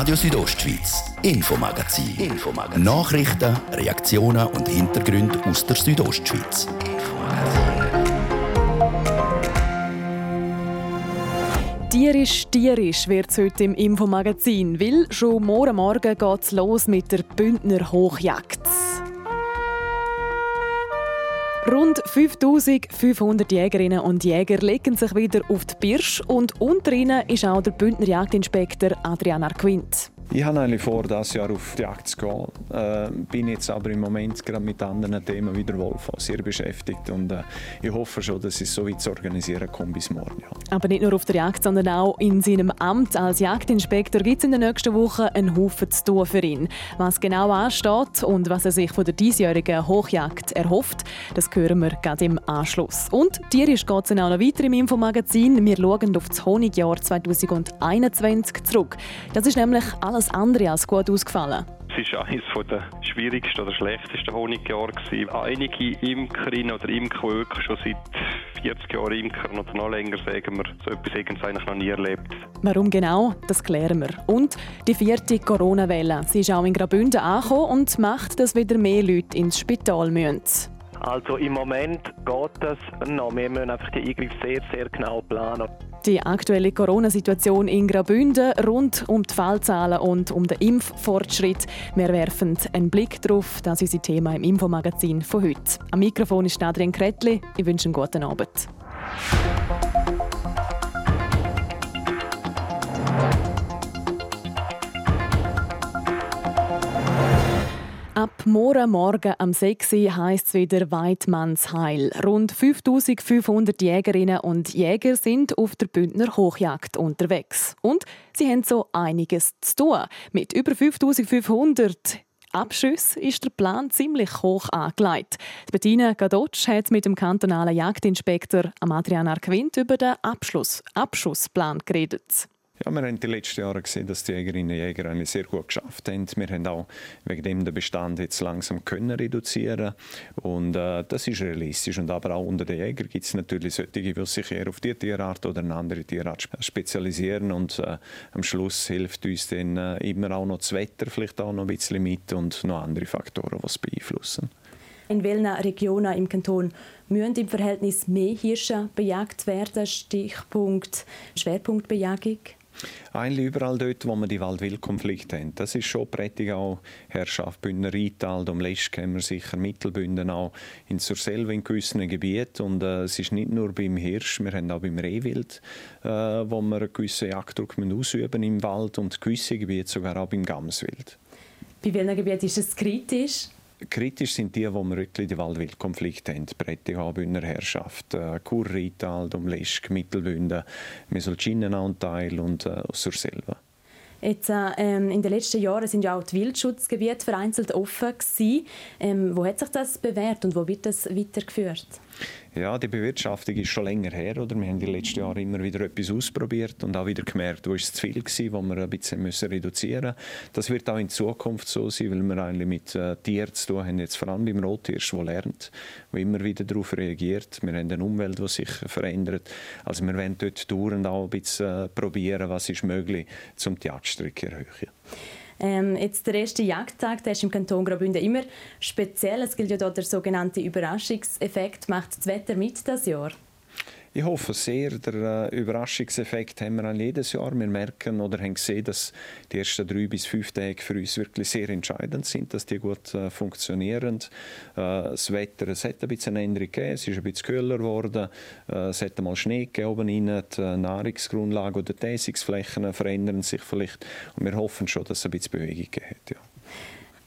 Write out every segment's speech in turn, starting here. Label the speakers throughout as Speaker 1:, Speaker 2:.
Speaker 1: Radio Südostschweiz, Infomagazin. Infomagazin. Nachrichten, Reaktionen und Hintergründe aus der Südostschweiz.
Speaker 2: Tierisch, tierisch wird es heute im Infomagazin, weil schon morgen Morgen geht es los mit der Bündner Hochjagd. Rund 5500 Jägerinnen und Jäger legen sich wieder auf die Birsch und unter ihnen ist auch der Bündner Jagdinspektor Adrian Arquint.
Speaker 3: Ich habe eigentlich vor, dieses Jahr auf die Jagd zu gehen. Äh, bin jetzt aber im Moment gerade mit anderen Themen wieder wohl sehr beschäftigt und äh, ich hoffe schon, dass ich es so weit zu organisieren komme bis morgen. Ja.
Speaker 2: Aber nicht nur auf der Jagd, sondern auch in seinem Amt als Jagdinspektor gibt es in den nächsten Wochen einen Haufen zu tun für ihn. Was genau ansteht und was er sich von der diesjährigen Hochjagd erhofft, das hören wir gerade im Anschluss. Und tierisch geht es auch noch weiter im Infomagazin. Wir schauen auf das Honigjahr 2021 zurück. Das ist nämlich alles alles andere als gut ausgefallen.
Speaker 4: Es war eines der schwierigsten oder schlechtesten Honigjahre. Einige Imkerinnen oder Imker, die schon seit 40 Jahren Imkern oder noch länger, sagen wir, so etwas eigentlich noch nie erlebt.
Speaker 2: Warum genau, das klären wir. Und die vierte Corona-Welle. Sie ist auch in Graubünden angekommen und macht, dass wieder mehr Leute ins Spital müssen.
Speaker 5: Also im Moment geht das noch. Wir müssen einfach die Eingriffe sehr, sehr genau planen.
Speaker 2: Die aktuelle Corona-Situation in Graubünden rund um die Fallzahlen und um den Impffortschritt. Wir werfen einen Blick darauf. Das ist unser Thema im Infomagazin von heute. Am Mikrofon ist Adrian Kretli. Ich wünsche einen guten Abend. Ab morgen Morgen am 6 Uhr heisst es wieder Weidmannsheil. Rund 5500 Jägerinnen und Jäger sind auf der Bündner Hochjagd unterwegs. Und sie haben so einiges zu tun. Mit über 5500 Abschüssen ist der Plan ziemlich hoch angelegt. Bettina Gadotsch hat mit dem kantonalen Jagdinspektor Adrian Arquint über den Abschluss, Abschussplan geredet.
Speaker 3: Ja, wir haben die letzten Jahre gesehen, dass die Jägerinnen und Jäger eigentlich sehr gut geschafft haben. Wir haben auch wegen dem den Bestand jetzt langsam können reduzieren und äh, das ist realistisch. Und aber auch unter den Jägern gibt es natürlich solche, die sich eher auf die Tierart oder eine andere Tierart spezialisieren und äh, am Schluss hilft uns dann äh, immer auch noch das Wetter vielleicht auch noch ein bisschen mit und noch andere Faktoren, die es beeinflussen.
Speaker 2: In welchen Regionen im Kanton müssen im Verhältnis mehr Hirsche bejagt werden? Stichpunkt Schwerpunktbejagung?
Speaker 3: Eigentlich überall dort, wo wir die Wald-Wild-Konflikte haben. Das ist schon Prättigau, Herrschaft Bündner Rheintal, um Lesch kennen wir sicher, Mittelbünden auch, in Surselva in gewissen Gebieten. Und äh, es ist nicht nur beim Hirsch, wir haben auch beim Rehwild, äh, wo wir einen gewissen Jagddruck ausüben im Wald und gewisse Gebiete sogar auch beim Gamswild.
Speaker 2: Bei welchen Gebieten ist es kritisch?
Speaker 3: Kritisch sind die, wo wir wirklich die Waldwildkonflikte haben. Prättigau, Bündner Herrschaft, äh, Chur, Rital, Domleschk, Mittelbünden, Mesolcinenanteil und äh, Surselva.
Speaker 2: Jetzt, äh, ähm, in den letzten Jahren sind ja auch die Wildschutzgebiete vereinzelt offen. Ähm, wo hat sich das bewährt und wo wird das weitergeführt?
Speaker 3: Ja, die Bewirtschaftung ist schon länger her. Oder? Wir haben die letzten Jahre immer wieder etwas ausprobiert und auch wieder gemerkt, wo es zu viel war, wo wir ein bisschen müssen reduzieren müssen. Das wird auch in Zukunft so sein, weil wir eigentlich mit äh, Tieren zu tun haben, jetzt vor allem beim Rothirsch, der lernt, der immer wieder darauf reagiert. Wir haben eine Umwelt, die sich verändert. Also wir werden dort dauernd auch ein bisschen äh, probieren, was ist möglich, um die Jagdstrecke zu erhöhen.
Speaker 2: Ähm, jetzt der erste Jagdtag, der ist im Kanton Graubünden immer speziell. Es gilt ja dort der sogenannte Überraschungseffekt. Macht das Wetter mit das Jahr?
Speaker 3: Ich hoffe sehr. Der äh, Überraschungseffekt haben wir an jedes Jahr. Wir merken oder haben gesehen, dass die ersten drei bis fünf Tage für uns wirklich sehr entscheidend sind, dass die gut äh, funktionieren. Äh, das Wetter, es hat ein bisschen eine Änderung gegeben, es ist ein bisschen kühler geworden, äh, es hat mal Schnee gegeben oben die Nahrungsgrundlage oder die Täsungsflächen verändern sich vielleicht und wir hoffen schon, dass es ein bisschen Bewegung gibt. Ja.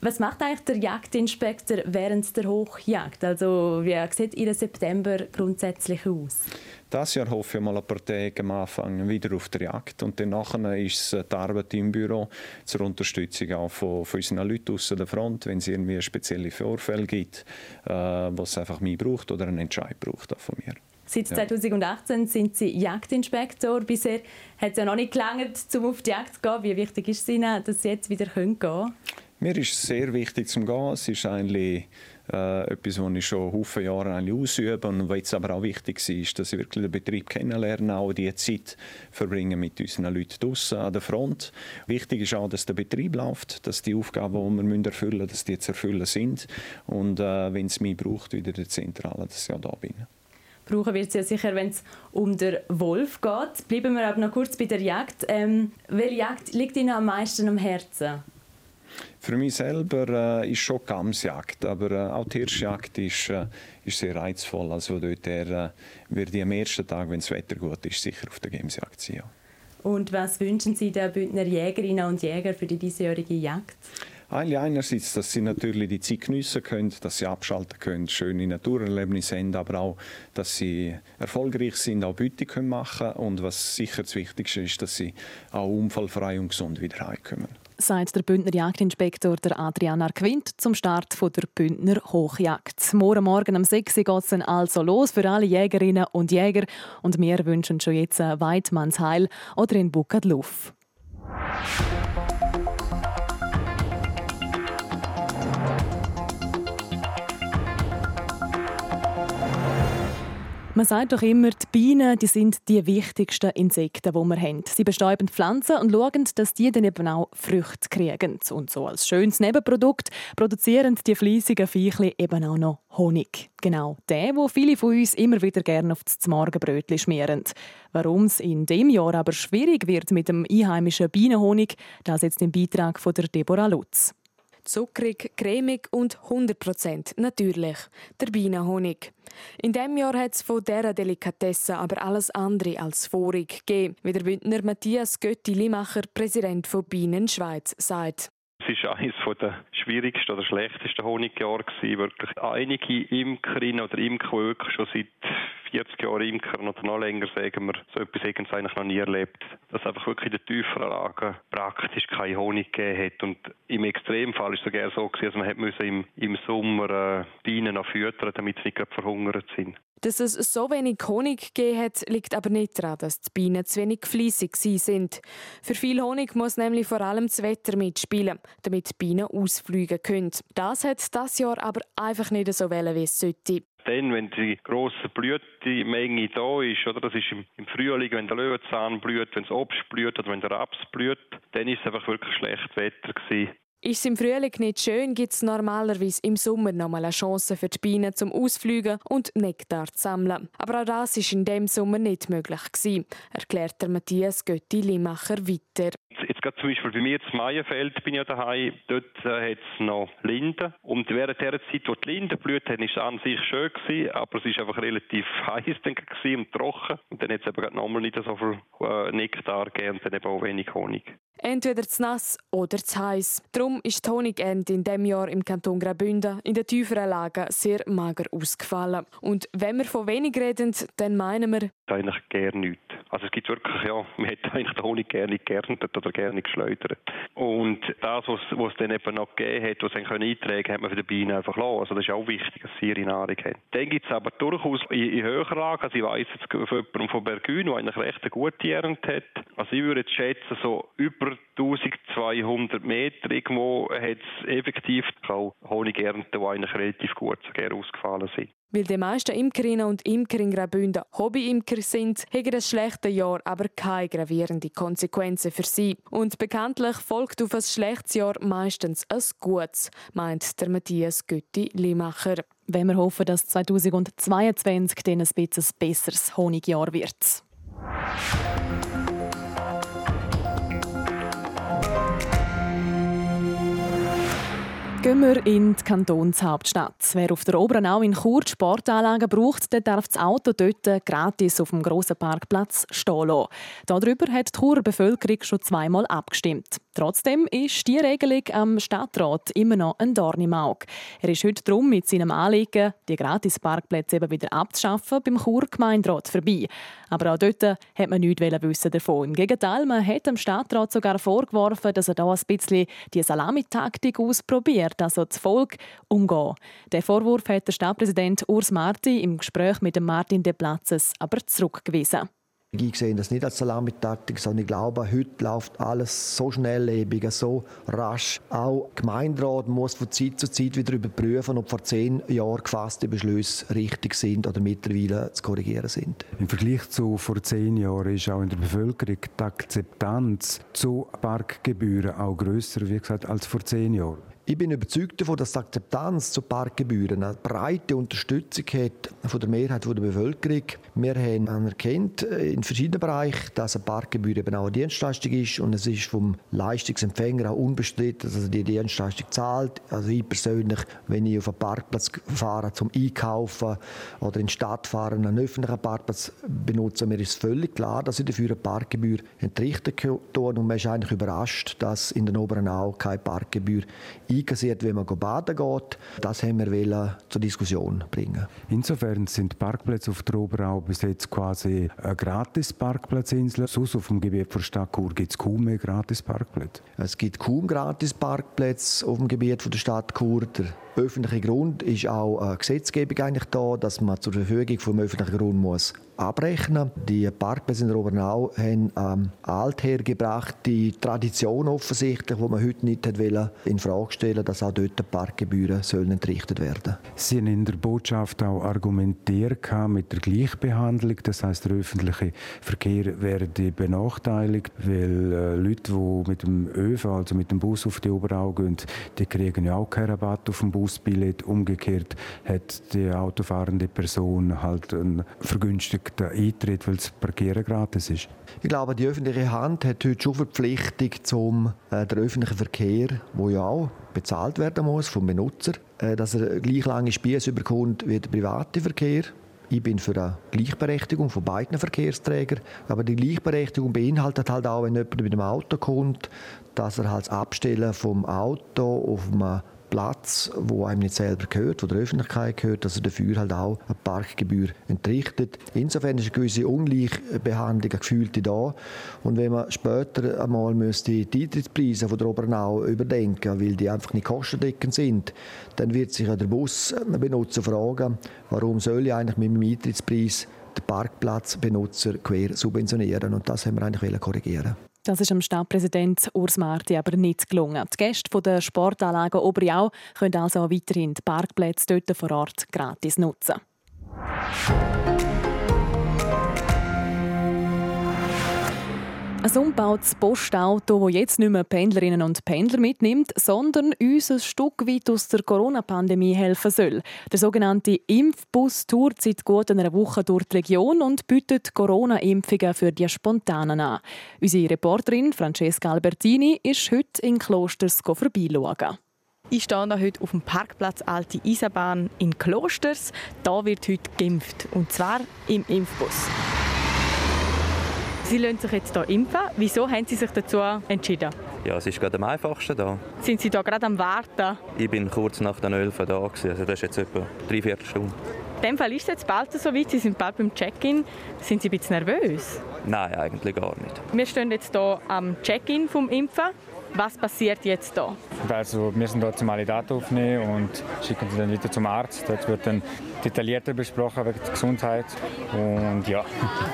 Speaker 2: Was macht eigentlich der Jagdinspektor während der Hochjagd? Also wie sieht Ihr September grundsätzlich aus?
Speaker 3: Das Jahr hoffe ich mal ein paar Tage am Anfang wieder auf der Jagd und dann ist es die Arbeit im Büro zur Unterstützung auch von, von unseren Leuten aus der Front, wenn es irgendwie spezielle Vorfälle gibt, äh, was einfach mich braucht oder einen Entscheid braucht auch von mir.
Speaker 2: Seit 2018 sind Sie Jagdinspektor. Bisher hat es ja noch nicht gelangt, um auf die Jagd zu gehen. Wie wichtig ist es Ihnen, dass Sie jetzt wieder gehen können?
Speaker 3: Mir ist es sehr wichtig zum Gehen. Es ist eigentlich äh, etwas, was ich schon viele Jahre ausübe und was aber auch wichtig ist, dass ich wirklich den Betrieb kennenlerne, auch die Zeit verbringen mit unseren Leuten draußen an der Front. Wichtig ist auch, dass der Betrieb läuft, dass die Aufgaben, die wir erfüllen müssen, dass die zu erfüllen sind und äh, wenn es mich braucht, wieder der Zentrale, dass ich auch da bin.
Speaker 2: Brauchen wird es ja sicher, wenn es um den Wolf geht. Bleiben wir aber noch kurz bei der Jagd. Ähm, welche Jagd liegt Ihnen am meisten am Herzen?
Speaker 3: Für mich selber äh, ist schon Gamsjagd, aber äh, auch die Hirschjagd ist, äh, ist sehr reizvoll. Also dort äh, werde ich am ersten Tag, wenn das Wetter gut ist, sicher auf der Gamsjagd sein. Ja.
Speaker 2: Und was wünschen Sie den Bündner Jägerinnen und Jägern für die diesjährige Jagd?
Speaker 3: Eigentlich einerseits, dass sie natürlich die Zeit geniessen können, dass sie abschalten können, schöne Naturerlebnisse haben, aber auch, dass sie erfolgreich sind, auch Beute können machen und was sicher das Wichtigste ist, dass sie auch unfallfrei und gesund wieder heimkommen
Speaker 2: sagt der Bündner Jagdinspektor der Adrian Arquint zum Start der Bündner Hochjagd. Morgen Morgen um 6 Uhr geht es also los für alle Jägerinnen und Jäger und wir wünschen schon jetzt ein Weidmannsheil oder in Bukadluff. Man sagt doch immer, die Bienen die sind die wichtigsten Insekten, die wir haben. Sie bestäuben Pflanzen und schauen, dass die dann eben auch Früchte kriegen. Und so als schönes Nebenprodukt produzieren die fleissigen Viechli eben auch noch Honig. Genau der, wo viele von uns immer wieder gerne auf das Morgenbrötchen schmieren. Warum es in dem Jahr aber schwierig wird mit dem einheimischen Bienenhonig, das jetzt im Beitrag von der Deborah Lutz.
Speaker 6: Zuckrig, cremig und 100% natürlich. Der Bienenhonig. In diesem Jahr hat es von dieser Delikatesse aber alles andere als vorig gegeben, wie der Bündner Matthias Götti-Limacher, Präsident von Bienen Schweiz, sagt.
Speaker 4: Es war eines der schwierigsten oder schlechtesten Honigjahre. Wirklich einige Imkerinnen oder Imker schon seit 40 Jahren Imker oder noch länger, sagen wir, so etwas eigentlich noch nie erlebt. Dass einfach wirklich in den tieferen Lagen praktisch kein Honig gegeben hat. Und im Extremfall war es sogar so, dass man im, im Sommer äh, Bienen noch füttern damit sie nicht verhungert sind.
Speaker 6: Dass es so wenig Honig gegeben hat, liegt aber nicht daran, dass die Bienen zu wenig fleissig sind. Für viel Honig muss nämlich vor allem das Wetter mitspielen, damit die Bienen ausfliegen können. Das hat das Jahr aber einfach nicht so wollen, wie es sollte
Speaker 4: dann, wenn die grosse Blütemenge da ist, oder das ist im, im Frühling, wenn der Löwenzahn blüht, wenn das Obst blüht oder wenn der Raps blüht, dann ist es einfach wirklich schlecht Wetter gewesen.
Speaker 6: Ist es im Frühling nicht schön, gibt es normalerweise im Sommer noch mal eine Chance für die Bienen zum Ausfliegen und Nektar zu sammeln. Aber auch das war in diesem Sommer nicht möglich gewesen, erklärt der Matthias Götti-Limacher weiter.
Speaker 4: Jetzt gerade zum Beispiel bei mir in Maienfeld bin ich ja daheim, dort äh, hat es noch Linden. Und während der Zeit, wo die Linden blüht haben, ist es an sich schön gewesen, aber es ist einfach relativ heiß und trocken. Und dann hat es eben nochmal nicht so viel äh, Nektar gegeben und dann eben auch wenig Honig.
Speaker 6: Entweder zu nass oder zu heiß. Darum ist die Honigernte in diesem Jahr im Kanton Graubünden in den tieferen Lagen sehr mager ausgefallen. Und wenn wir von wenig reden, dann meinen wir...
Speaker 4: Eigentlich gerne nichts. Also es gibt wirklich, ja, man hätte eigentlich den Honig gerne geerntet oder gerne geschleudert. Und das, was, was es dann eben noch gegeben hat, was sie eintragen können, hat man für die Bienen einfach lassen. Also das ist auch wichtig, dass sie ihre Nahrung haben. Dann gibt es aber durchaus in, in höherer Lagen, also ich weiss jetzt von jemandem von Bergün, der eigentlich recht eine gute Ernte hat. Also ich würde jetzt schätzen, so über 1200 Meter irgendwo hat es effektiv auch Honigernten, die eigentlich relativ gut sogar ausgefallen sind.
Speaker 6: Weil die meisten Imkerinnen und Imker in Graubünden Hobbyimker sind, haben das schlechte Jahr aber keine gravierenden Konsequenzen für sie. Und bekanntlich folgt auf ein schlechtes Jahr meistens ein gutes, meint der Matthias Götti-Limacher.
Speaker 2: Wenn wir hoffen, dass 2022 dann ein bisschen besseres Honigjahr wird. Gehen wir in die Kantonshauptstadt. Wer auf der Obernau in Chur Sportanlagen braucht, der darf das Auto dort gratis auf dem grossen Parkplatz stehen lassen. Darüber hat die Churer Bevölkerung schon zweimal abgestimmt. Trotzdem ist die Regelung am Stadtrat immer noch ein Dorn im Auge. Er ist heute drum mit seinem Anliegen, die Gratis-Parkplätze eben wieder abzuschaffen, beim Chur Gemeinderat vorbei. Aber auch dort hat man nichts wissen davon. Im Gegenteil, man hat dem Stadtrat sogar vorgeworfen, dass er da ein bisschen die Salamitaktik ausprobiert, also das Volk umgehen. Den Vorwurf hat der Stadtpräsident Urs Marti im Gespräch mit dem Martin de Platzes aber zurückgewiesen.
Speaker 7: Ich sehe das nicht als Salamitaktik, sondern ich glaube, heute läuft alles so schnelllebig, so rasch. Auch Gemeinderat muss von Zeit zu Zeit wieder überprüfen, ob vor zehn Jahren gefasste Beschlüsse richtig sind oder mittlerweile zu korrigieren sind.
Speaker 8: Im Vergleich zu vor zehn Jahren ist auch in der Bevölkerung die Akzeptanz zu Parkgebühren auch größer, wie gesagt, als vor zehn Jahren.
Speaker 7: Ich bin überzeugt davon, dass die Akzeptanz zu Parkgebühren eine breite Unterstützung hat von der Mehrheit der Bevölkerung. Wir haben anerkannt äh, in verschiedenen Bereichen, dass eine Parkgebühr eben auch eine Dienstleistung ist und es ist vom Leistungsempfänger auch unbestritten, dass er die Dienstleistung zahlt. Also ich persönlich, wenn ich auf einen Parkplatz fahre zum Einkaufen oder in die Stadt fahre einen öffentlichen Parkplatz benutze, mir ist völlig klar, dass ich dafür eine Parkgebühr entrichten kann und man ist eigentlich überrascht, dass in der Oberen Au keine Parkgebühr einkassiert, wenn man baden geht. Das haben wir zur Diskussion bringen.
Speaker 8: Insofern sind Parkplätze auf der Oberau bis jetzt quasi eine gratis Parkplatzinsel. Sonst auf dem Gebiet der Stadt Chur gibt es kaum mehr gratis Parkplätze.
Speaker 7: Es gibt kaum gratis Parkplätze auf dem Gebiet der Stadt Chur. Der öffentliche Grund ist auch eine Gesetzgebung eigentlich da, dass man zur Verfügung vom öffentlichen Grund muss abrechnen. Die Parkplätze in der Obernau haben ähm, althergebrachte Tradition offensichtlich, die man heute nicht hat in Frage stellen, dass auch dort die Parkgebühren sollen entrichtet werden.
Speaker 8: Sie haben in der Botschaft auch argumentiert mit der Gleichbehandlung, das heißt der öffentliche Verkehr werde benachteiligt, weil äh, Leute, die mit dem ÖV, also mit dem Bus auf die Oberau gehen, die kriegen ja auch keinen Rabatt auf dem Bus Busbillett. Umgekehrt hat die autofahrende Person halt einen vergünstigten Eintritt, weil das Parkieren gratis ist.
Speaker 7: Ich glaube, die öffentliche Hand hat heute schon Verpflichtung zum äh, der öffentliche Verkehr, wo ja auch bezahlt werden muss vom Benutzer, äh, dass er gleich lange Spieße überkommt wie der private Verkehr. Ich bin für eine Gleichberechtigung von beiden Verkehrsträgern. Aber die Gleichberechtigung beinhaltet halt auch, wenn jemand mit dem Auto kommt, dass er halt das Abstellen vom Auto auf einem Platz, wo einem nicht selber gehört, wo der Öffentlichkeit gehört, dass er dafür halt auch eine Parkgebühr entrichtet. Insofern ist eine gewisse Ungleichbehandlung, eine gefühlte da. Und wenn man später einmal müsste die Eintrittspreise von der Obernau überdenken, weil die einfach nicht kostendeckend sind, dann wird sich der Busbenutzer fragen, warum soll ich eigentlich mit meinem Eintrittspreis den Parkplatzbenutzer quer subventionieren? Und das haben wir eigentlich korrigieren
Speaker 2: das ist dem Stadtpräsident Urs Marti aber nicht gelungen. Die Gäste der Sportanlage Oberjau können also weiterhin die Parkplätze dort vor Ort gratis nutzen. Ein umgebautes Postauto, das jetzt nicht mehr Pendlerinnen und Pendler mitnimmt, sondern uns ein Stück weit aus der Corona-Pandemie helfen soll. Der sogenannte Impfbus tourt seit gut einer Woche durch die Region und bietet Corona-Impfungen für die Spontanen an. Unsere Reporterin Francesca Albertini ist heute in Klosters vorbeischauen.
Speaker 9: Ich stehe heute auf dem Parkplatz Alte Eisenbahn in Klosters. Da wird heute geimpft, und zwar im Impfbus. Sie lassen sich jetzt hier impfen. Wieso haben Sie sich dazu entschieden?
Speaker 10: Ja, es ist gerade am einfachsten da.
Speaker 9: Sind Sie da gerade am Warten?
Speaker 10: Ich bin kurz nach den 11 da, gewesen. also das ist jetzt etwa drei Viertelstunde.
Speaker 9: In dem Fall ist es jetzt bald so weit, Sie sind bald beim Check-in. Sind Sie ein bisschen nervös?
Speaker 10: Nein, eigentlich gar nicht.
Speaker 9: Wir stehen jetzt hier am Check-in vom Impfen. Was passiert jetzt da?
Speaker 11: Also wir sind dort zum alle Daten aufnehmen und schicken sie dann wieder zum Arzt. Dort wird dann detaillierter besprochen wegen der Gesundheit und ja.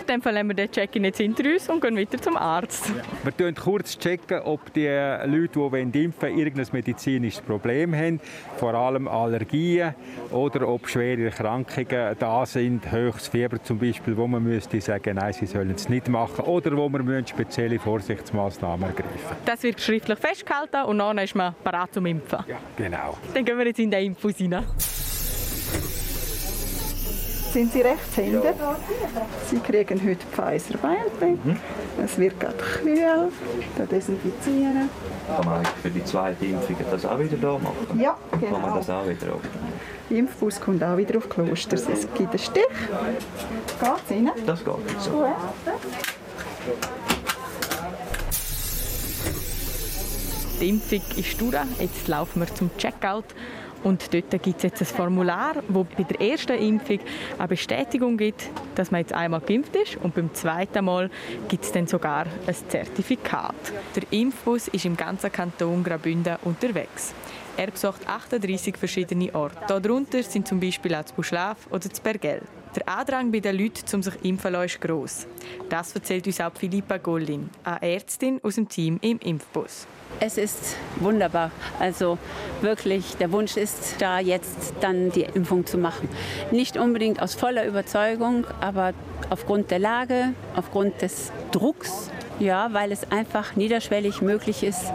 Speaker 9: In dem Fall haben wir den Check-in jetzt hinter uns und gehen weiter zum Arzt.
Speaker 12: Wir checken kurz, checken, ob die Leute, die impfen wollen, irgendein medizinisches Problem haben, vor allem Allergien oder ob schwere Erkrankungen da sind, höchstes Fieber zum Beispiel, wo man müsste sagen, nein, sie sollen es nicht machen oder wo man spezielle Vorsichtsmaßnahmen ergreifen
Speaker 9: Das wird schriftlich schriftlich festgehalten und dann ist man bereit zum Impfen.
Speaker 12: Ja, genau.
Speaker 9: Dann gehen wir jetzt in den Impfbus rein.
Speaker 13: Sind Sie Rechtshänder? Ja. Sie kriegen heute Pfizer BioNTech. Mhm. Es wird gerade kühl. Da desinfizieren.
Speaker 10: Kann man für die zweite Impfung das auch wieder da machen?
Speaker 13: Ja, genau.
Speaker 10: Kann man das auch wieder auf?
Speaker 13: Der Impfbus kommt auch wieder auf Klosters. Es gibt einen Stich. Geht es rein?
Speaker 10: Das geht. So. Gut.
Speaker 9: Die Impfung ist durch. Jetzt laufen wir zum Checkout. Und dort gibt es jetzt ein Formular, wo bei der ersten Impfung eine Bestätigung gibt, dass man jetzt einmal geimpft ist. Und beim zweiten Mal gibt es dann sogar ein Zertifikat. Der Impfbus ist im ganzen Kanton Graubünden unterwegs. Er besucht 38 verschiedene Orte. Darunter sind zum Beispiel auch Buschlaf oder Bergell. Der Andrang bei den Leuten, um sich impfen lassen, ist gross. Das erzählt uns auch Philippa Gollin, eine Ärztin aus dem Team im Impfbus.
Speaker 14: Es ist wunderbar. Also wirklich, der Wunsch ist da jetzt dann die Impfung zu machen. Nicht unbedingt aus voller Überzeugung, aber aufgrund der Lage, aufgrund des Drucks, ja, weil es einfach niederschwellig möglich ist,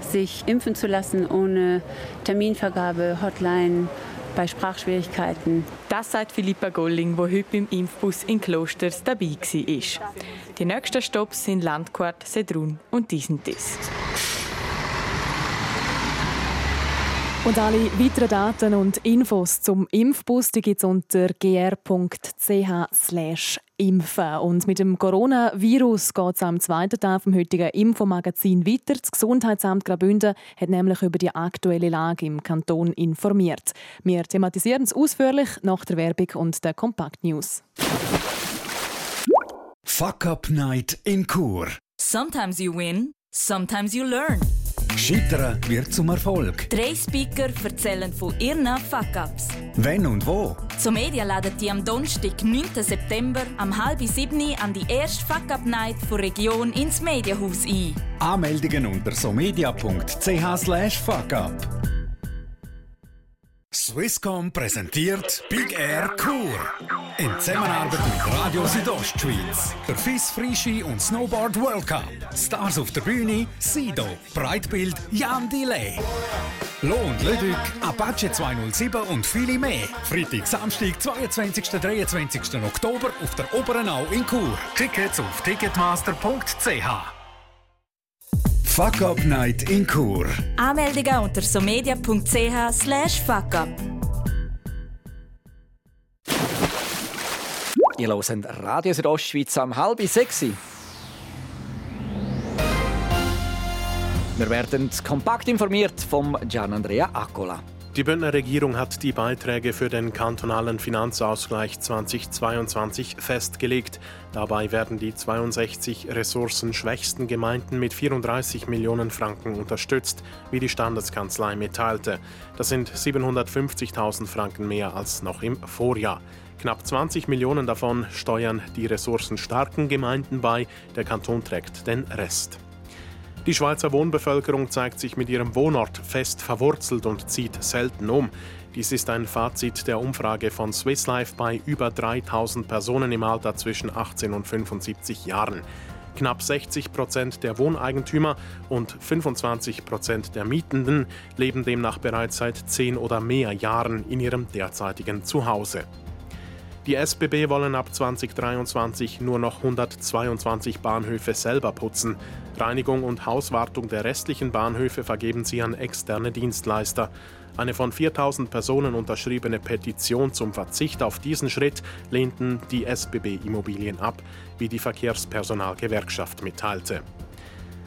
Speaker 14: sich impfen zu lassen ohne Terminvergabe, Hotline, bei Sprachschwierigkeiten.
Speaker 9: Das sagt Philippa Golling, wo heute beim Impfbus in Klosters dabei war. Die nächsten Stops sind Landquart, Sedrun und Disentis.
Speaker 2: Und alle weiteren Daten und Infos zum Impfbus gibt es unter gr.ch impfen. Und mit dem Coronavirus geht es am zweiten Teil vom heutigen Infomagazin weiter. Das Gesundheitsamt Graubünden hat nämlich über die aktuelle Lage im Kanton informiert. Wir thematisieren es ausführlich nach der Werbung und der Kompakt News.
Speaker 15: Fuck Up Night in Chur.
Speaker 16: Sometimes you win, sometimes you learn.
Speaker 15: Scheitern wird zum Erfolg.
Speaker 16: Drei Speaker erzählen von ihren Fuck-Ups.
Speaker 15: Wenn und wo?
Speaker 16: Zum Media laden die am Donnerstag, 9. September, am halb sieben an die erste Fuck-Up-Night von Region ins Mediahaus ein.
Speaker 15: Anmeldungen unter somedia.ch fuckup. Swisscom präsentiert Big Air Kur. In Zusammenarbeit mit Radio Südostschweiz. Der FIS Frischi und Snowboard World Cup. Stars auf der Bühne, Sido, Breitbild, Jan Delay. Lohn Ludwig, Apache 207 und viele mehr. Freitag, Samstag, 22. 23. Oktober auf der Oberen Au in Chur. Tickets auf ticketmaster.ch. Fuck Up Night in Chur.
Speaker 16: Anmeldungen unter somedia.ch slash fuckup.
Speaker 17: Ihr hört Radio Südostschweiz am halb sechs. Wir werden kompakt informiert vom Gian Andrea Accola.
Speaker 18: Die Bündner Regierung hat die Beiträge für den kantonalen Finanzausgleich 2022 festgelegt. Dabei werden die 62 ressourcenschwächsten Gemeinden mit 34 Millionen Franken unterstützt, wie die Standeskanzlei mitteilte. Das sind 750.000 Franken mehr als noch im Vorjahr. Knapp 20 Millionen davon steuern die ressourcenstarken Gemeinden bei, der Kanton trägt den Rest. Die Schweizer Wohnbevölkerung zeigt sich mit ihrem Wohnort fest verwurzelt und zieht selten um. Dies ist ein Fazit der Umfrage von Swiss Life bei über 3000 Personen im Alter zwischen 18 und 75 Jahren. Knapp 60 Prozent der Wohneigentümer und 25 Prozent der Mietenden leben demnach bereits seit zehn oder mehr Jahren in ihrem derzeitigen Zuhause. Die SBB wollen ab 2023 nur noch 122 Bahnhöfe selber putzen. Reinigung und Hauswartung der restlichen Bahnhöfe vergeben sie an externe Dienstleister. Eine von 4000 Personen unterschriebene Petition zum Verzicht auf diesen Schritt lehnten die SBB Immobilien ab, wie die Verkehrspersonalgewerkschaft mitteilte.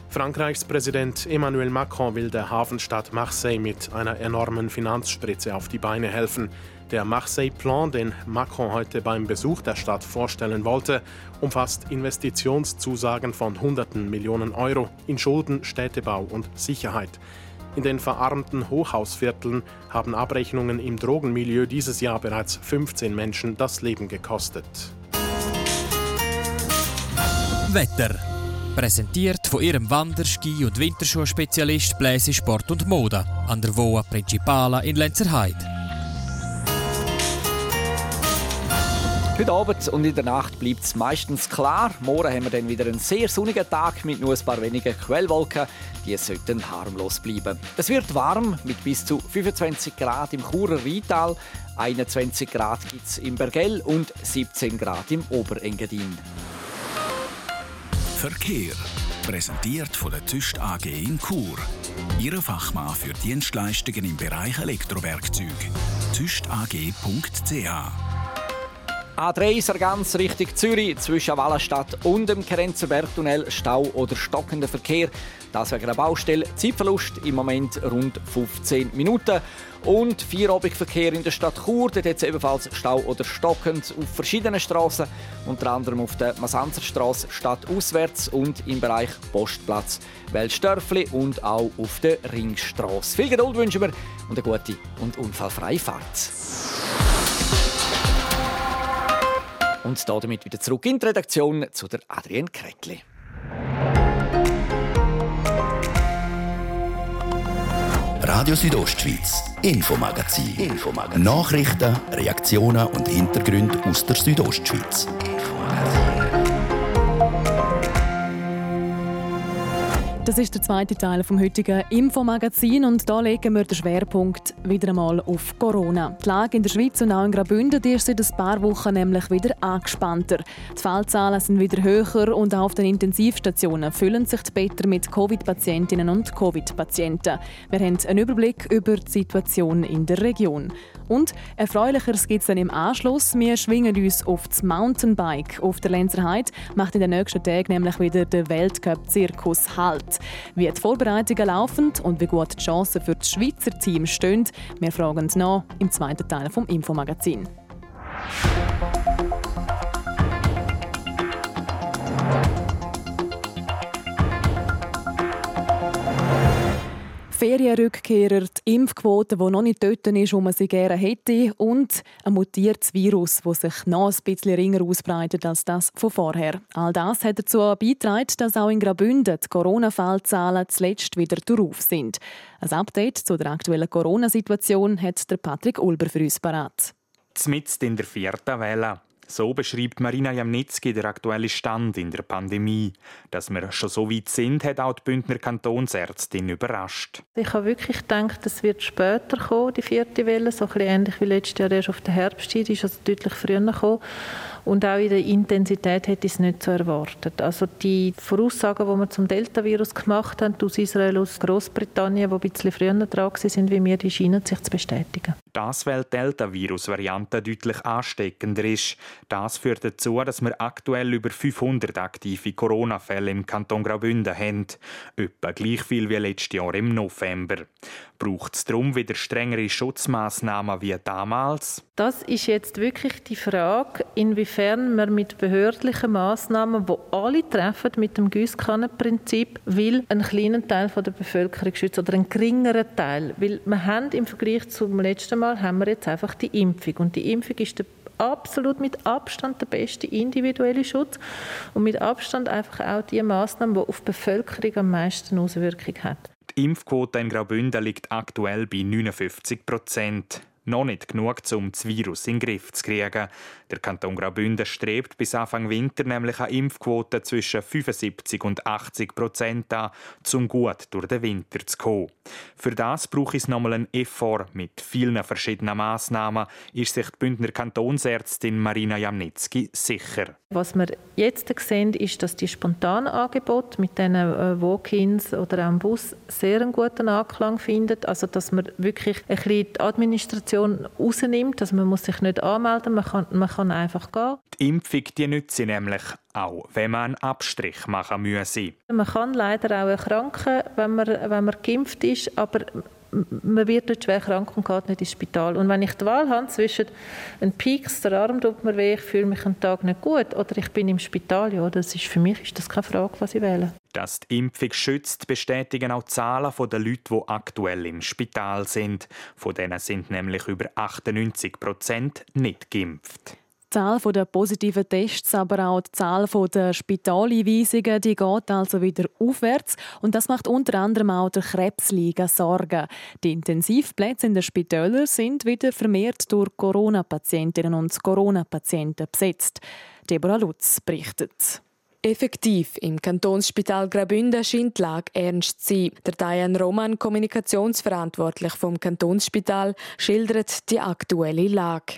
Speaker 18: Frankreichs Präsident Emmanuel Macron will der Hafenstadt Marseille mit einer enormen Finanzspritze auf die Beine helfen. Der Marseille-Plan, den Macron heute beim Besuch der Stadt vorstellen wollte, umfasst Investitionszusagen von Hunderten Millionen Euro in Schulden, Städtebau und Sicherheit. In den verarmten Hochhausvierteln haben Abrechnungen im Drogenmilieu dieses Jahr bereits 15 Menschen das Leben gekostet.
Speaker 19: Wetter. Präsentiert von ihrem Wander-, Ski- und Winterschuhspezialist Bläse Sport und Mode an der Voa Principala in Lenzerheide.
Speaker 17: Heute Abend und in der Nacht bleibt es meistens klar. Morgen haben wir dann wieder einen sehr sonnigen Tag mit nur ein paar wenigen Quellwolken. Die sollten harmlos bleiben. Es wird warm mit bis zu 25 Grad im Churer Rheintal, 21 Grad gibt es im Bergell und 17 Grad im Oberengadin.
Speaker 15: Verkehr. Präsentiert von der Züst AG in Chur. Ihre Fachmann für Dienstleistungen im Bereich Elektrowerkzeug. züstag.ch
Speaker 17: A3 Sargans Richtung Zürich zwischen Wallenstadt und dem Kerenzerbergtunnel Stau oder stockender Verkehr. Das wegen der Baustelle. Zeitverlust im Moment rund 15 Minuten. Und Vierobigverkehr in der Stadt Chur. Dort hat es ebenfalls Stau oder stockend auf verschiedenen Straßen, unter anderem auf der Masanzerstraße stadtauswärts und im Bereich Postplatz Weltstörfli und auch auf der Ringstraße. Viel Geduld wünschen wir und eine gute und unfallfreie Fahrt. Und damit wieder zurück in die Redaktion zu der Adrienne Kretli.
Speaker 1: Radio Südostschweiz, Infomagazin. Infomagazin. Nachrichten, Reaktionen und Hintergründe aus der Südostschweiz.
Speaker 2: Das ist der zweite Teil vom heutigen Infomagazin und da legen wir den Schwerpunkt wieder einmal auf Corona. Die Lage in der Schweiz und auch in Graubünden ist seit ein paar Wochen nämlich wieder angespannter. Die Fallzahlen sind wieder höher und auch auf den Intensivstationen füllen sich die Betten mit Covid-Patientinnen und Covid-Patienten. Wir haben einen Überblick über die Situation in der Region. Und erfreulicheres gibt es dann im Anschluss. Wir schwingen uns auf das Mountainbike. Auf der Lenzer Heide macht in den nächsten Tagen nämlich wieder der Weltcup-Zirkus Halt. Wie die Vorbereitungen laufen und wie gut die Chancen für das Schweizer Team stehen, wir fragen nach im zweiten Teil vom Infomagazin. Ferienrückkehrer, die Impfquote, die noch nicht dort ist, wo man sie gerne hätte, und ein mutiertes Virus, das sich noch ein bisschen ringer ausbreitet als das von vorher. All das hat dazu beigetragen, dass auch in Graubünden die Corona-Fallzahlen zuletzt wieder darauf sind. Ein Update zu der aktuellen Corona-Situation hat der Patrick Ulber für uns parat.
Speaker 20: Zmitzt in der vierten Welle. So beschreibt Marina Jamnitzki der aktuelle Stand in der Pandemie. Dass wir schon so weit sind, hat auch die Bündner Kantonsärztin überrascht.
Speaker 21: Ich habe wirklich gedacht, es wird später kommen, die vierte Welle, so ein bisschen ähnlich wie letztes Jahr erst auf der Herbstzeit, ist also deutlich früher gekommen. Und auch in der Intensität hätte ich es nicht so erwartet. Also die Voraussagen, die wir zum Delta-Virus gemacht haben, aus Israel, aus Großbritannien, die ein bisschen früher dran sind wie wir, die scheinen sich zu bestätigen.
Speaker 20: Das, weil die Delta-Virus-Variante deutlich ansteckender ist. Das führt dazu, dass wir aktuell über 500 aktive Corona-Fälle im Kanton Graubünden haben. Etwa gleich viel wie letztes Jahr im November. Braucht es darum wieder strengere Schutzmaßnahmen wie damals?
Speaker 21: Das ist jetzt wirklich die Frage, inwiefern wir mit behördlichen Maßnahmen, die alle treffen, mit dem Gießkannenprinzip, will einen kleinen Teil der Bevölkerung schützen oder einen geringeren Teil. Weil wir haben im Vergleich zum letzten Mal haben wir jetzt einfach die Impfung und die Impfung ist der absolut mit Abstand der beste individuelle Schutz und mit Abstand einfach auch die Maßnahme, die auf die Bevölkerung am meisten Auswirkung hat.
Speaker 20: Die Impfquote in Graubünden liegt aktuell bei 59 Prozent noch nicht genug, um das Virus in den Griff zu kriegen. Der Kanton Graubünden strebt bis Anfang Winter nämlich eine Impfquote zwischen 75 und 80 Prozent an, um gut durch den Winter zu kommen. Für das brauche es nochmal einen Effort mit vielen verschiedenen Massnahmen, ist sich die Bündner Kantonsärztin Marina Jamnitzki sicher.
Speaker 21: Was wir jetzt sehen, ist, dass die Spontanangebote mit diesen äh, Walk-ins oder auch im Bus sehr einen guten Anklang finden. Also, dass man wirklich ein bisschen die Administration rausnimmt, dass man muss sich nicht anmelden muss, man kann, man kann einfach gehen.
Speaker 20: Die Impfung die nützt nämlich auch, wenn man einen Abstrich machen müsse.
Speaker 21: Man kann leider auch erkranken, wenn man, wenn man geimpft ist, aber man wird dort schwer krank und geht nicht ins Spital. Und wenn ich die Wahl habe zwischen einem Pieks, der Arm tut mir weh, ich fühle mich einen Tag nicht gut, oder ich bin im Spital, ja, das ist für mich ist das keine Frage, was ich wähle.
Speaker 20: Dass die Impfung schützt, bestätigen auch die Zahlen der Leute, die aktuell im Spital sind. Von denen sind nämlich über 98 Prozent nicht geimpft.
Speaker 2: Die Zahl der positiven Tests, aber auch die Zahl der Spitaleinweisungen, die geht also wieder aufwärts. Und das macht unter anderem auch der Krebsliga Sorgen. Die Intensivplätze in den Spitälern sind wieder vermehrt durch Corona-Patientinnen und Corona-Patienten besetzt. Deborah Lutz berichtet.
Speaker 6: Effektiv im Kantonsspital Graubünden scheint die Lage ernst zu sein. Der Dian Roman, Kommunikationsverantwortlich vom Kantonsspital, schildert die aktuelle Lage.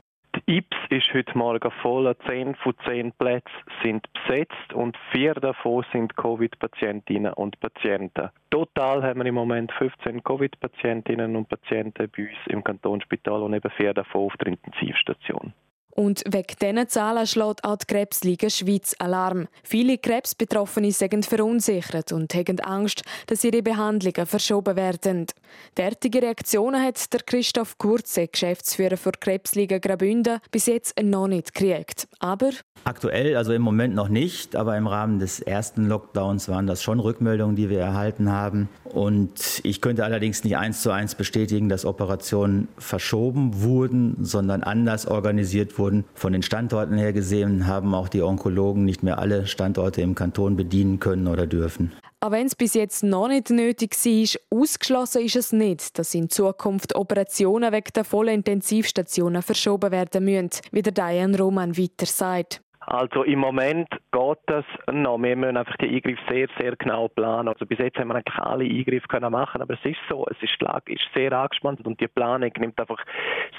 Speaker 5: IPS ist heute Morgen voll. Zehn von zehn Plätzen sind besetzt und vier davon sind Covid-Patientinnen und Patienten. Total haben wir im Moment 15 Covid-Patientinnen und Patienten bei uns im Kantonsspital und eben vier davon auf der Intensivstation.
Speaker 6: Und wegen diesen Zahlen schlägt auch die Krebsliga Schweiz Alarm. Viele Krebsbetroffene sind verunsichert und haben Angst, dass ihre Behandlungen verschoben werden. Derartige Reaktionen hat der Christoph Kurze, Geschäftsführer für Krebsliga Graubünden, bis jetzt noch nicht gekriegt. Aber
Speaker 22: Aktuell, also im Moment noch nicht, aber im Rahmen des ersten Lockdowns waren das schon Rückmeldungen, die wir erhalten haben. Und ich könnte allerdings nicht eins zu eins bestätigen, dass Operationen verschoben wurden, sondern anders organisiert wurden Methoden. Von den Standorten her gesehen haben auch die Onkologen nicht mehr alle Standorte im Kanton bedienen können oder dürfen.
Speaker 6: Auch wenn es bis jetzt noch nicht nötig war, ausgeschlossen ist es nicht, dass in Zukunft Operationen wegen der vollen Intensivstationen verschoben werden müssen, wie der Diane Roman weiter sagt.
Speaker 5: Also im Moment geht das noch. Wir müssen einfach die Eingriffe sehr, sehr genau planen. Also bis jetzt haben wir eigentlich alle Eingriffe können machen, aber es ist so, es ist, Lage ist sehr angespannt und die Planung nimmt einfach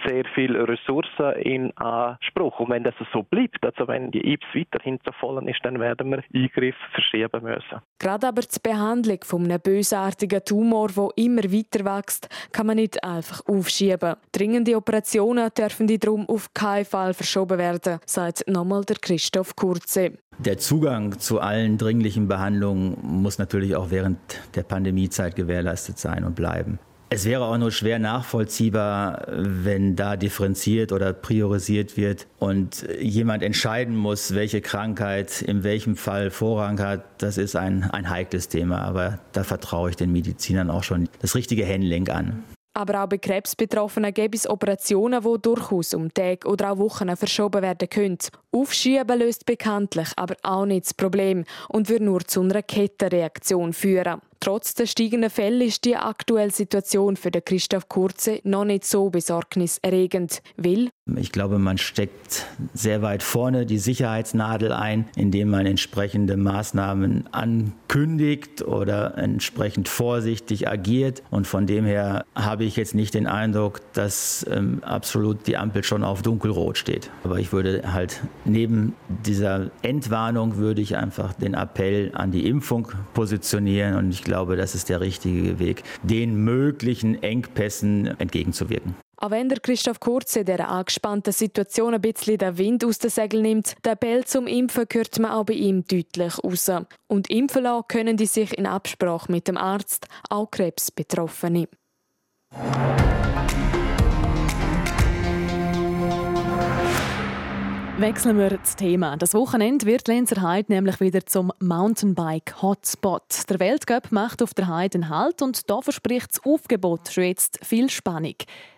Speaker 5: sehr viele Ressourcen in Anspruch. Und wenn das so bleibt, also wenn die IPS weiterhin so voll ist, dann werden wir Eingriffe verschieben müssen.
Speaker 6: Gerade aber die Behandlung von einem bösartigen Tumor, der immer weiter wächst, kann man nicht einfach aufschieben. Dringende Operationen dürfen die darum auf keinen Fall verschoben werden, sagt nochmal der Christ Christoph Kurze.
Speaker 22: Der Zugang zu allen dringlichen Behandlungen muss natürlich auch während der Pandemiezeit gewährleistet sein und bleiben. Es wäre auch nur schwer nachvollziehbar, wenn da differenziert oder priorisiert wird und jemand entscheiden muss, welche Krankheit in welchem Fall Vorrang hat. Das ist ein, ein heikles Thema, aber da vertraue ich den Medizinern auch schon das richtige Handling an.
Speaker 6: Aber auch bei Krebsbetroffenen gibt es Operationen, die durchaus um Tage oder auch Wochen verschoben werden können. Aufschieben löst bekanntlich aber auch nicht das Problem und würde nur zu einer Kettenreaktion führen. Trotz der steigenden Fälle ist die aktuelle Situation für den Christoph Kurze noch nicht so besorgniserregend, weil
Speaker 22: ich glaube, man steckt sehr weit vorne die Sicherheitsnadel ein, indem man entsprechende Maßnahmen ankündigt oder entsprechend vorsichtig agiert. Und von dem her habe ich jetzt nicht den Eindruck, dass ähm, absolut die Ampel schon auf dunkelrot steht. Aber ich würde halt neben dieser Entwarnung würde ich einfach den Appell an die Impfung positionieren und ich glaube, das ist der richtige Weg, den möglichen Engpässen entgegenzuwirken.
Speaker 6: Auch wenn der Christoph Kurze der angespannten Situation ein bisschen den Wind aus den Segeln nimmt, der Appell zum Impfen hört man auch bei ihm deutlich raus. Und impfen lassen können die sich in Absprache mit dem Arzt, auch Krebsbetroffene.
Speaker 2: Wechseln wir das Thema. Das Wochenende wird Lenzer Heide nämlich wieder zum Mountainbike-Hotspot. Der Weltcup macht auf der Heide einen Halt und da verspricht das Aufgebot schon jetzt viel Spannung.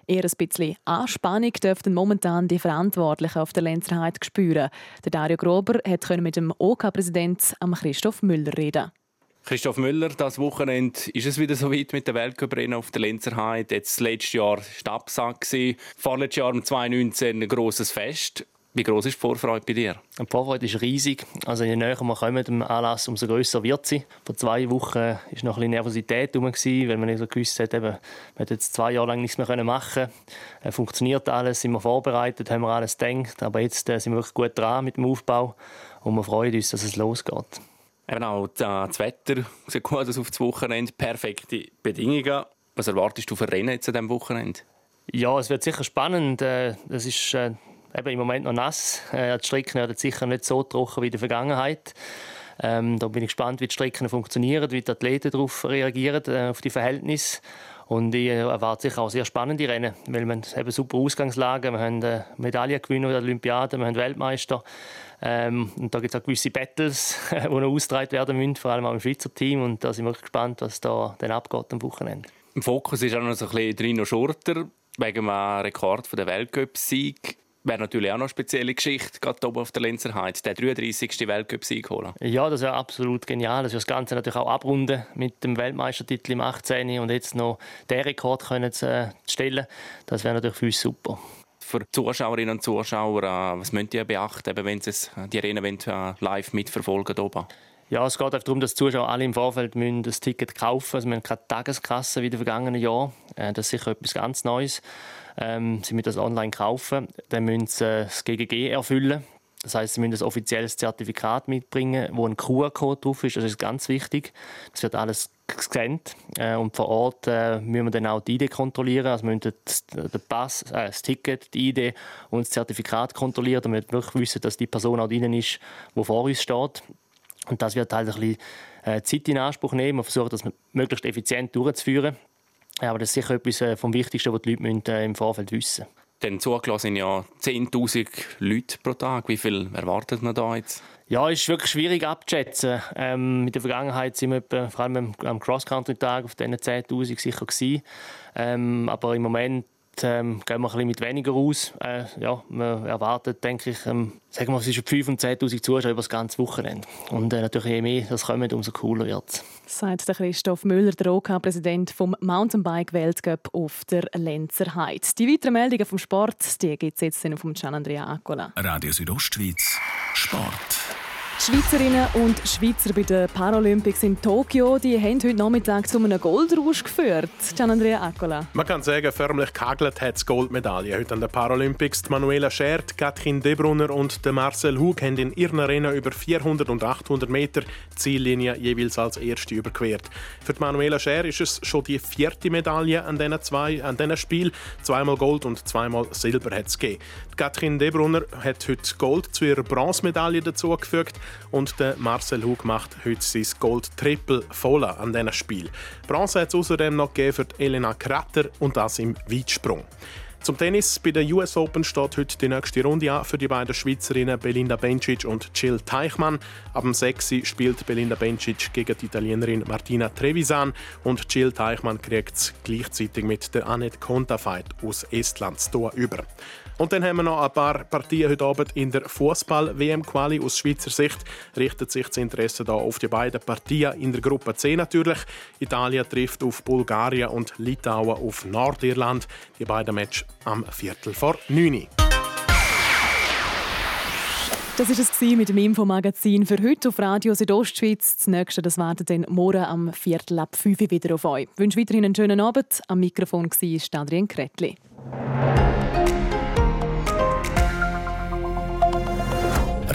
Speaker 2: Eher ein bisschen Anspannung dürften momentan die Verantwortlichen auf der Lenzer Heide spüren. Der Dario Grober konnte mit dem OK-Präsident Christoph Müller reden.
Speaker 23: Christoph Müller, das Wochenende ist es wieder so weit mit der Weltcuprennen auf der Lenzer Heide. Jetzt letztes Jahr war Absack, vorletztes Jahr im 2019 ein grosses Fest. Wie groß ist die Vorfreude bei dir?
Speaker 24: Die Vorfreude ist riesig. Also je näher wir kommen dem Anlass, umso größer wird sie. Vor zwei Wochen war noch ein bisschen Nervosität herum, weil man nicht so gewusst hat, eben, man jetzt zwei Jahre lang nichts mehr machen können. Funktioniert alles, sind wir vorbereitet, haben wir alles gedacht. Aber jetzt äh, sind wir wirklich gut dran mit dem Aufbau und wir freuen uns, dass es losgeht.
Speaker 23: Eben auch das Wetter sieht gut aus auf das Wochenende. Perfekte Bedingungen. Was erwartest du für Rennen jetzt an diesem Wochenende?
Speaker 24: Ja, es wird sicher spannend. Äh, das ist äh, eben im Moment noch nass. Äh, die Strecken werden sicher nicht so trocken wie in der Vergangenheit. Ähm, da bin ich gespannt, wie die Strecken funktionieren, wie die Athleten darauf reagieren, äh, auf die Verhältnisse. Und ich erwarte sicher auch sehr spannende Rennen, weil wir eben super Ausgangslagen, wir haben äh, Medaillengewinner der Olympiade, wir haben Weltmeister. Ähm, und da gibt es auch gewisse Battles, die noch ausgetragen werden müssen, vor allem auch im Schweizer Team. Und da sind wir gespannt, was da dann abgeht am Wochenende.
Speaker 23: Im Fokus ist auch noch so ein bisschen Trino Schurter, wegen einem Rekord den Weltcup-Sieg. Wäre natürlich auch noch eine spezielle Geschichte, gerade oben auf der Lenzer Heide, der 33. Weltcup-Sieg holen.
Speaker 24: Ja, das wäre absolut genial. Das das Ganze natürlich auch abrunden mit dem Weltmeistertitel im 18. und jetzt noch den Rekord können zu, äh, stellen. Das wäre natürlich für uns super.
Speaker 23: Für Zuschauerinnen und Zuschauer, äh, was müsst ihr beachten, wenn sie die Rennen äh, live mitverfolgen oben?
Speaker 24: Ja, es geht darum, dass die Zuschauer alle im Vorfeld müssen das Ticket kaufen müssen. Also wir haben keine Tageskasse wie den vergangenen Jahren. Das ist sicher etwas ganz Neues ähm, sie müssen das online kaufen, dann müssen sie das GGG erfüllen. Das heißt, sie müssen ein offizielles Zertifikat mitbringen, wo ein QR-Code drauf ist. Das ist ganz wichtig. Das wird alles gescannt äh, und vor Ort äh, müssen wir dann auch die ID kontrollieren. Also wir müssen den Pass, äh, das Ticket, die ID und das Zertifikat kontrollieren, damit wir wirklich wissen, dass die Person auch drin ist, die vor uns steht. Und das wird halt ein bisschen äh, Zeit in Anspruch nehmen. Wir versuchen das möglichst effizient durchzuführen. Aber das ist sicher etwas äh, vom Wichtigsten, was die Leute müssen, äh, im Vorfeld wissen müssen.
Speaker 23: Dann zugelassen sind ja 10.000 Leute pro Tag. Wie viel erwartet man da jetzt?
Speaker 24: Ja, ist wirklich schwierig abzuschätzen. Ähm, in der Vergangenheit sind wir etwa, vor allem am Cross-Country-Tag auf diesen 10.000 sicher gewesen. Ähm, aber im Moment ähm, gehen wir ein bisschen mit weniger aus. Äh, ja, man erwartet, denke ich, ähm, sagen wir, zwischen 5.000 und 10.000 Zuschauer über das ganze Wochenende. Und äh, natürlich, je mehr das kommen, umso cooler wird es.
Speaker 2: Sagt der Christoph Müller, der OK-Präsident vom Mountainbike-Weltcup auf der Lenzer Heide. Die weiteren Meldungen vom Sport die gibt es jetzt vom Gian Andrea Accola.
Speaker 15: Radio Südostschweiz, Sport.
Speaker 2: Schweizerinnen und Schweizer bei den Paralympics in Tokio die haben heute Nachmittag zu einem Goldrausch geführt. Gian Andrea Accola.
Speaker 18: Man kann sagen, förmlich kagelt hat es Goldmedaille heute an den Paralympics. Die Manuela Schert, Katrin Debrunner und Marcel Hug haben in ihren Rennen über 400 und 800 Meter Ziellinie jeweils als Erste überquert. Für die Manuela Scher ist es schon die vierte Medaille an diesen zwei an diesen Spiel. Zweimal Gold und zweimal Silber hat es gegeben. Katrin Debrunner hat heute Gold zu ihrer Bronzemedaille dazugefügt und der Marcel Hug macht heute sein Gold-Triple voll an diesem Spiel. Bronze hat es außerdem noch für Elena Kratter und das im Weitsprung. Zum Tennis. Bei der US Open steht heute die nächste Runde an für die beiden Schweizerinnen Belinda Bencic und Jill Teichmann. Ab dem 6. spielt Belinda Bencic gegen die Italienerin Martina Trevisan und Jill Teichmann kriegt es gleichzeitig mit der Annette Kontafeit aus Estland über. Und dann haben wir noch ein paar Partien heute Abend in der Fußball-WM-Quali. Aus Schweizer Sicht richtet sich das Interesse da auf die beiden Partien in der Gruppe C natürlich. Italien trifft auf Bulgarien und Litauen auf Nordirland. Die beiden Matches am Viertel vor 9
Speaker 2: das war es mit dem Infomagazin für heute auf Radio Südostschweiz. Das nächste das wartet dann morgen am Viertel ab 5 Uhr wieder auf euch. Ich wünsche weiterhin einen schönen Abend. Am Mikrofon war Adrian Kretli.